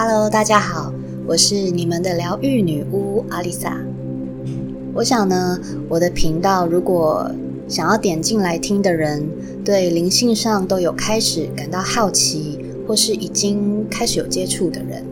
Hello，大家好，我是你们的疗愈女巫阿丽萨。我想呢，我的频道如果想要点进来听的人，对灵性上都有开始感到好奇，或是已经开始有接触的人，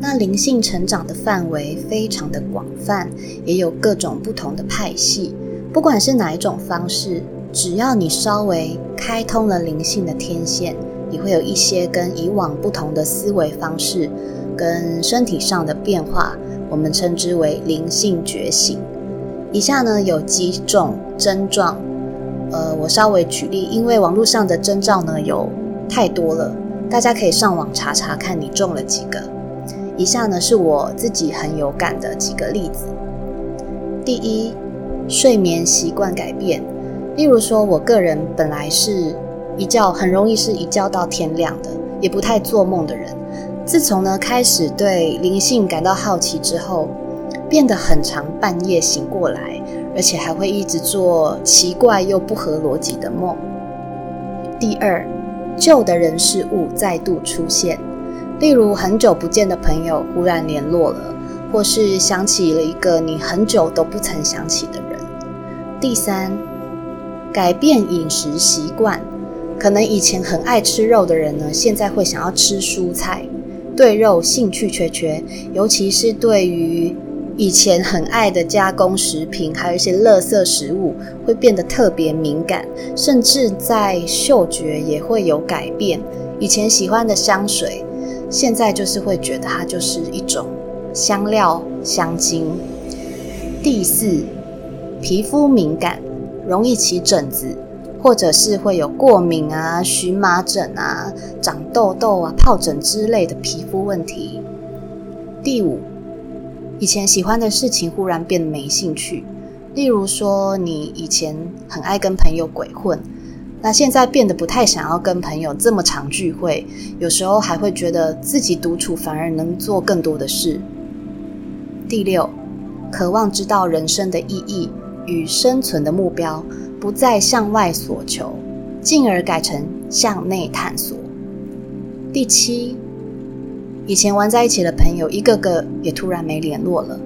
那灵性成长的范围非常的广泛，也有各种不同的派系。不管是哪一种方式，只要你稍微开通了灵性的天线。你会有一些跟以往不同的思维方式，跟身体上的变化，我们称之为灵性觉醒。以下呢有几种症状，呃，我稍微举例，因为网络上的征兆呢有太多了，大家可以上网查查看你中了几个。以下呢是我自己很有感的几个例子。第一，睡眠习惯改变，例如说我个人本来是。一觉很容易是一觉到天亮的，也不太做梦的人。自从呢开始对灵性感到好奇之后，变得很常半夜醒过来，而且还会一直做奇怪又不合逻辑的梦。第二，旧的人事物再度出现，例如很久不见的朋友忽然联络了，或是想起了一个你很久都不曾想起的人。第三，改变饮食习惯。可能以前很爱吃肉的人呢，现在会想要吃蔬菜，对肉兴趣缺缺，尤其是对于以前很爱的加工食品，还有一些垃圾食物，会变得特别敏感，甚至在嗅觉也会有改变。以前喜欢的香水，现在就是会觉得它就是一种香料香精。第四，皮肤敏感，容易起疹子。或者是会有过敏啊、荨麻疹啊、长痘痘啊、疱疹之类的皮肤问题。第五，以前喜欢的事情忽然变得没兴趣，例如说你以前很爱跟朋友鬼混，那现在变得不太想要跟朋友这么常聚会，有时候还会觉得自己独处反而能做更多的事。第六，渴望知道人生的意义与生存的目标。不再向外索求，进而改成向内探索。第七，以前玩在一起的朋友，一个个也突然没联络了，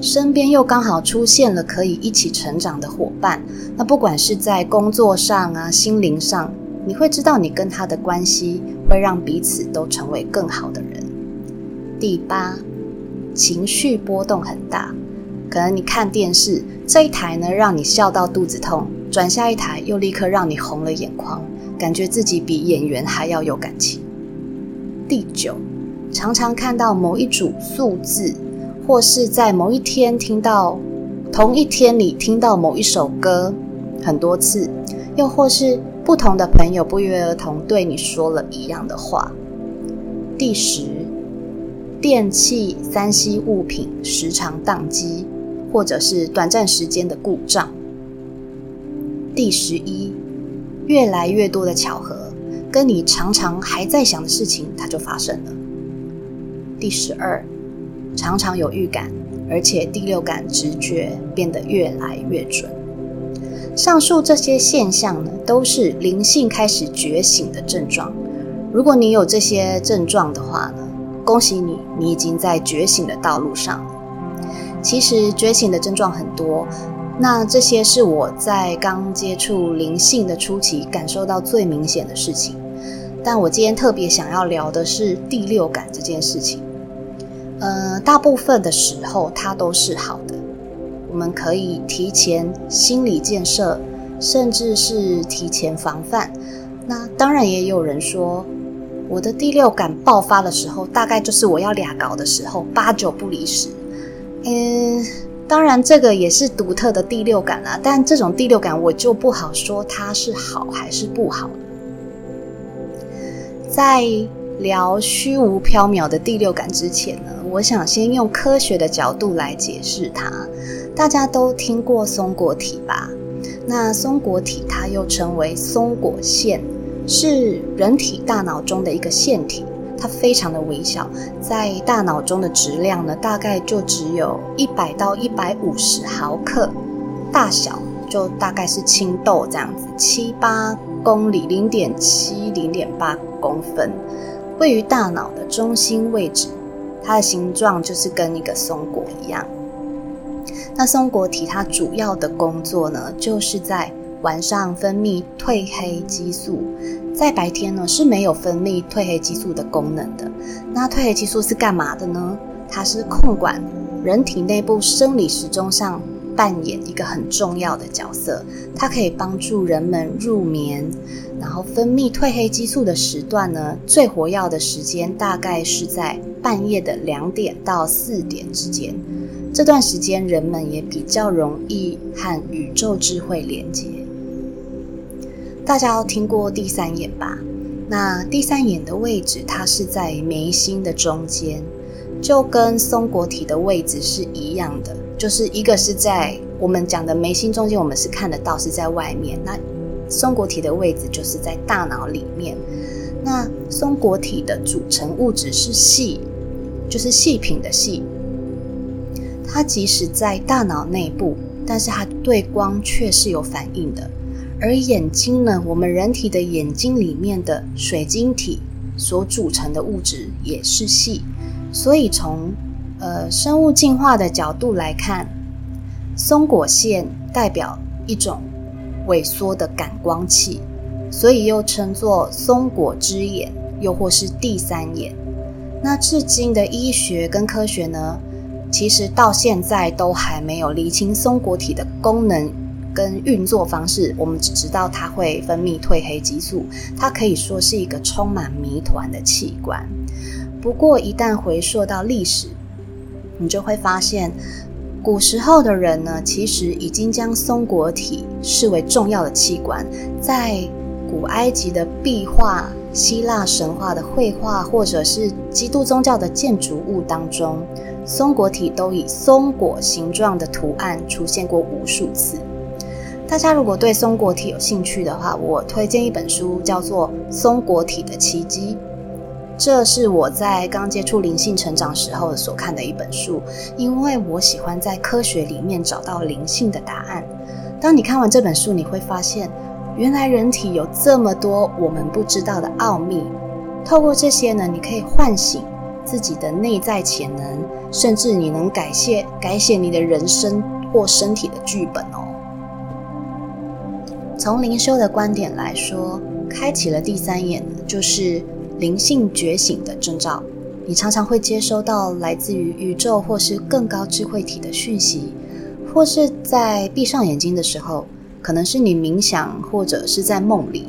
身边又刚好出现了可以一起成长的伙伴。那不管是在工作上啊，心灵上，你会知道你跟他的关系会让彼此都成为更好的人。第八，情绪波动很大，可能你看电视这一台呢，让你笑到肚子痛。转下一台，又立刻让你红了眼眶，感觉自己比演员还要有感情。第九，常常看到某一组数字，或是在某一天听到同一天里听到某一首歌很多次，又或是不同的朋友不约而同对你说了一样的话。第十，电器、三 C 物品时常宕机，或者是短暂时间的故障。第十一，越来越多的巧合，跟你常常还在想的事情，它就发生了。第十二，常常有预感，而且第六感直觉变得越来越准。上述这些现象呢，都是灵性开始觉醒的症状。如果你有这些症状的话呢，恭喜你，你已经在觉醒的道路上。其实觉醒的症状很多。那这些是我在刚接触灵性的初期感受到最明显的事情，但我今天特别想要聊的是第六感这件事情。呃，大部分的时候它都是好的，我们可以提前心理建设，甚至是提前防范。那当然也有人说，我的第六感爆发的时候，大概就是我要俩搞的时候，八九不离十。嗯。当然，这个也是独特的第六感啊，但这种第六感我就不好说它是好还是不好。在聊虚无缥缈的第六感之前呢，我想先用科学的角度来解释它。大家都听过松果体吧？那松果体它又称为松果腺，是人体大脑中的一个腺体。它非常的微小，在大脑中的质量呢，大概就只有一百到一百五十毫克，大小就大概是青豆这样子，七八公里，零点七零点八公分，位于大脑的中心位置，它的形状就是跟一个松果一样。那松果体它主要的工作呢，就是在晚上分泌褪黑激素，在白天呢是没有分泌褪黑激素的功能的。那褪黑激素是干嘛的呢？它是控管人体内部生理时钟上扮演一个很重要的角色，它可以帮助人们入眠。然后分泌褪黑激素的时段呢，最活跃的时间大概是在半夜的两点到四点之间。这段时间人们也比较容易和宇宙智慧连接。大家都听过第三眼吧？那第三眼的位置，它是在眉心的中间，就跟松果体的位置是一样的。就是一个是在我们讲的眉心中间，我们是看得到是在外面。那松果体的位置就是在大脑里面。那松果体的组成物质是细，就是细品的细。它即使在大脑内部，但是它对光却是有反应的。而眼睛呢？我们人体的眼睛里面的水晶体所组成的物质也是细，所以从呃生物进化的角度来看，松果线代表一种萎缩的感光器，所以又称作松果之眼，又或是第三眼。那至今的医学跟科学呢，其实到现在都还没有厘清松果体的功能。跟运作方式，我们只知道它会分泌褪黑激素，它可以说是一个充满谜团的器官。不过，一旦回溯到历史，你就会发现，古时候的人呢，其实已经将松果体视为重要的器官。在古埃及的壁画、希腊神话的绘画，或者是基督宗教的建筑物当中，松果体都以松果形状的图案出现过无数次。大家如果对松果体有兴趣的话，我推荐一本书，叫做《松果体的奇迹》。这是我在刚接触灵性成长时候所看的一本书，因为我喜欢在科学里面找到灵性的答案。当你看完这本书，你会发现，原来人体有这么多我们不知道的奥秘。透过这些呢，你可以唤醒自己的内在潜能，甚至你能改写改写你的人生或身体的剧本哦。从灵修的观点来说，开启了第三眼，就是灵性觉醒的征兆。你常常会接收到来自于宇宙或是更高智慧体的讯息，或是在闭上眼睛的时候，可能是你冥想或者是在梦里，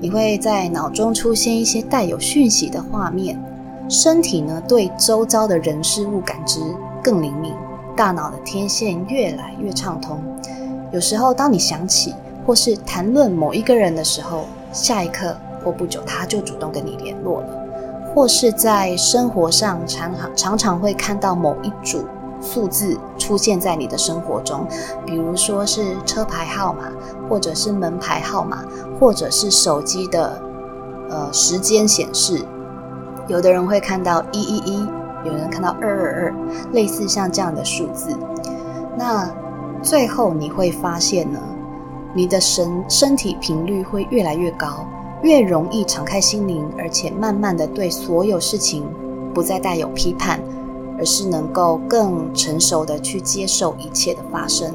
你会在脑中出现一些带有讯息的画面。身体呢，对周遭的人事物感知更灵敏，大脑的天线越来越畅通。有时候，当你想起。或是谈论某一个人的时候，下一刻或不久他就主动跟你联络了；或是在生活上常常常常会看到某一组数字出现在你的生活中，比如说是车牌号码，或者是门牌号码，或者是手机的呃时间显示。有的人会看到一一一，有人看到二二二，类似像这样的数字。那最后你会发现呢？你的神身体频率会越来越高，越容易敞开心灵，而且慢慢的对所有事情不再带有批判，而是能够更成熟的去接受一切的发生。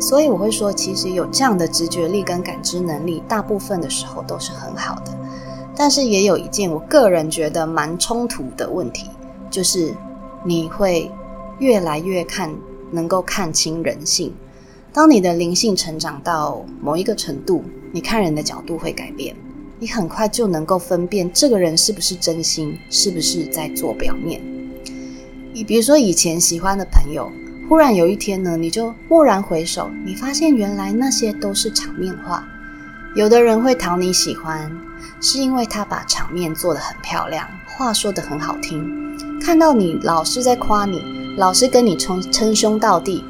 所以我会说，其实有这样的直觉力跟感知能力，大部分的时候都是很好的。但是也有一件我个人觉得蛮冲突的问题，就是你会越来越看能够看清人性。当你的灵性成长到某一个程度，你看人的角度会改变，你很快就能够分辨这个人是不是真心，是不是在做表面。你比如说以前喜欢的朋友，忽然有一天呢，你就蓦然回首，你发现原来那些都是场面话。有的人会讨你喜欢，是因为他把场面做得很漂亮，话说得很好听，看到你老是在夸你，老是跟你称称兄道弟。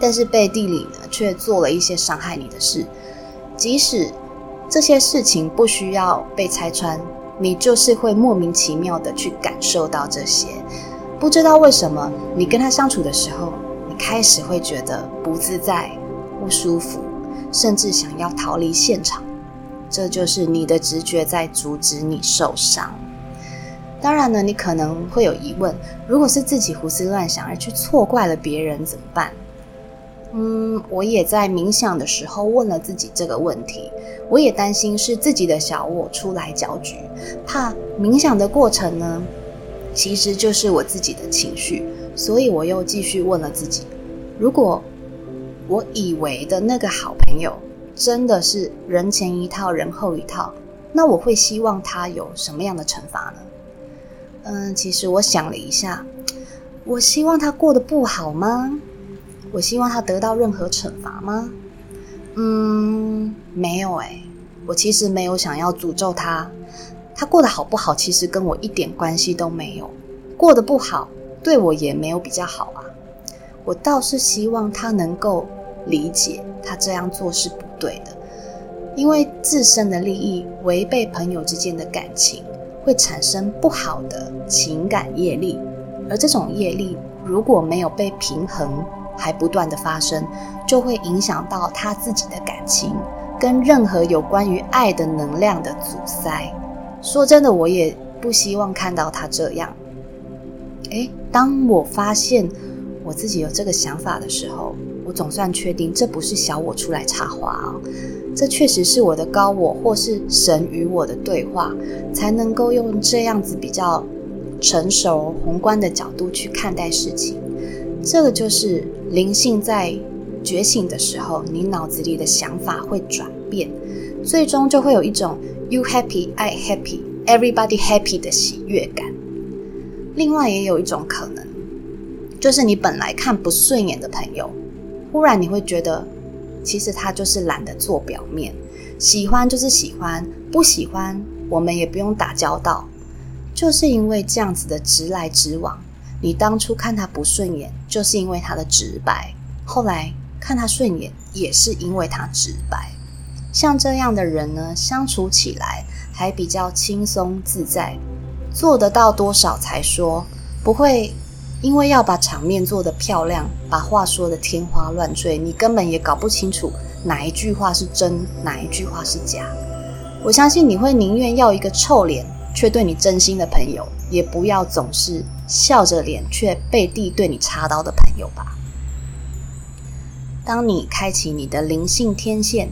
但是背地里呢，却做了一些伤害你的事。即使这些事情不需要被拆穿，你就是会莫名其妙的去感受到这些。不知道为什么，你跟他相处的时候，你开始会觉得不自在、不舒服，甚至想要逃离现场。这就是你的直觉在阻止你受伤。当然呢，你可能会有疑问：如果是自己胡思乱想而去错怪了别人怎么办？嗯，我也在冥想的时候问了自己这个问题。我也担心是自己的小我出来搅局，怕冥想的过程呢，其实就是我自己的情绪。所以我又继续问了自己：如果我以为的那个好朋友真的是人前一套人后一套，那我会希望他有什么样的惩罚呢？嗯，其实我想了一下，我希望他过得不好吗？我希望他得到任何惩罚吗？嗯，没有哎，我其实没有想要诅咒他，他过得好不好，其实跟我一点关系都没有。过得不好，对我也没有比较好啊。我倒是希望他能够理解，他这样做是不对的，因为自身的利益违背朋友之间的感情，会产生不好的情感业力，而这种业力如果没有被平衡。还不断的发生，就会影响到他自己的感情，跟任何有关于爱的能量的阻塞。说真的，我也不希望看到他这样。诶，当我发现我自己有这个想法的时候，我总算确定这不是小我出来插话啊，这确实是我的高我或是神与我的对话，才能够用这样子比较成熟宏观的角度去看待事情。这个就是灵性在觉醒的时候，你脑子里的想法会转变，最终就会有一种 “you happy, I happy, everybody happy” 的喜悦感。另外，也有一种可能，就是你本来看不顺眼的朋友，忽然你会觉得，其实他就是懒得做表面，喜欢就是喜欢，不喜欢我们也不用打交道。就是因为这样子的直来直往。你当初看他不顺眼，就是因为他的直白；后来看他顺眼，也是因为他直白。像这样的人呢，相处起来还比较轻松自在，做得到多少才说，不会因为要把场面做得漂亮，把话说得天花乱坠，你根本也搞不清楚哪一句话是真，哪一句话是假。我相信你会宁愿要一个臭脸却对你真心的朋友，也不要总是。笑着脸却背地对你插刀的朋友吧。当你开启你的灵性天线，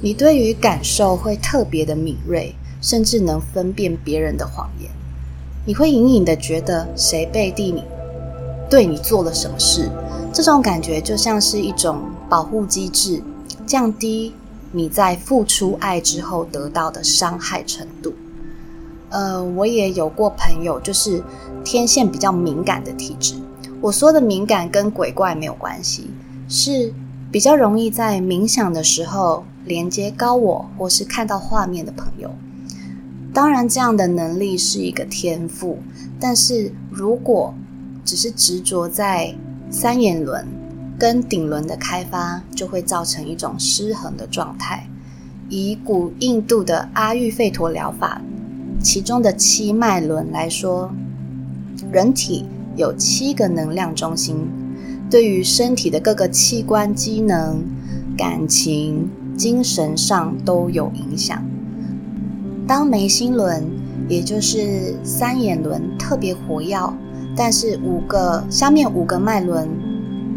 你对于感受会特别的敏锐，甚至能分辨别人的谎言。你会隐隐的觉得谁背地里对你做了什么事，这种感觉就像是一种保护机制，降低你在付出爱之后得到的伤害程度。呃，我也有过朋友，就是天线比较敏感的体质。我说的敏感跟鬼怪没有关系，是比较容易在冥想的时候连接高我，或是看到画面的朋友。当然，这样的能力是一个天赋，但是如果只是执着在三眼轮跟顶轮的开发，就会造成一种失衡的状态。以古印度的阿育吠陀疗法。其中的七脉轮来说，人体有七个能量中心，对于身体的各个器官机能、感情、精神上都有影响。当眉心轮，也就是三眼轮特别活跃，但是五个下面五个脉轮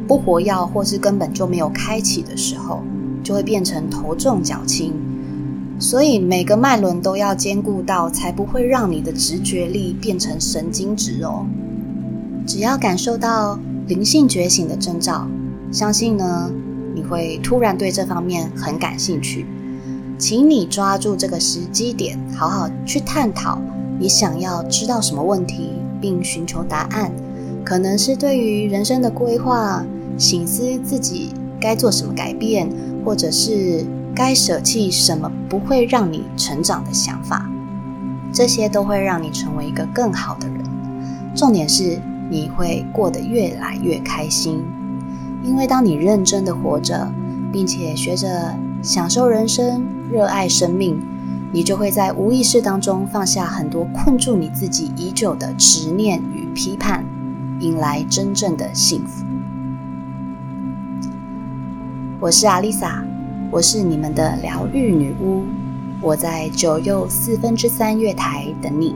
不活跃，或是根本就没有开启的时候，就会变成头重脚轻。所以每个脉轮都要兼顾到，才不会让你的直觉力变成神经质哦。只要感受到灵性觉醒的征兆，相信呢你会突然对这方面很感兴趣。请你抓住这个时机点，好好去探讨你想要知道什么问题，并寻求答案。可能是对于人生的规划，醒思自己该做什么改变，或者是。该舍弃什么不会让你成长的想法，这些都会让你成为一个更好的人。重点是你会过得越来越开心，因为当你认真的活着，并且学着享受人生、热爱生命，你就会在无意识当中放下很多困住你自己已久的执念与批判，迎来真正的幸福。我是阿丽萨。我是你们的疗愈女巫，我在九又四分之三月台等你。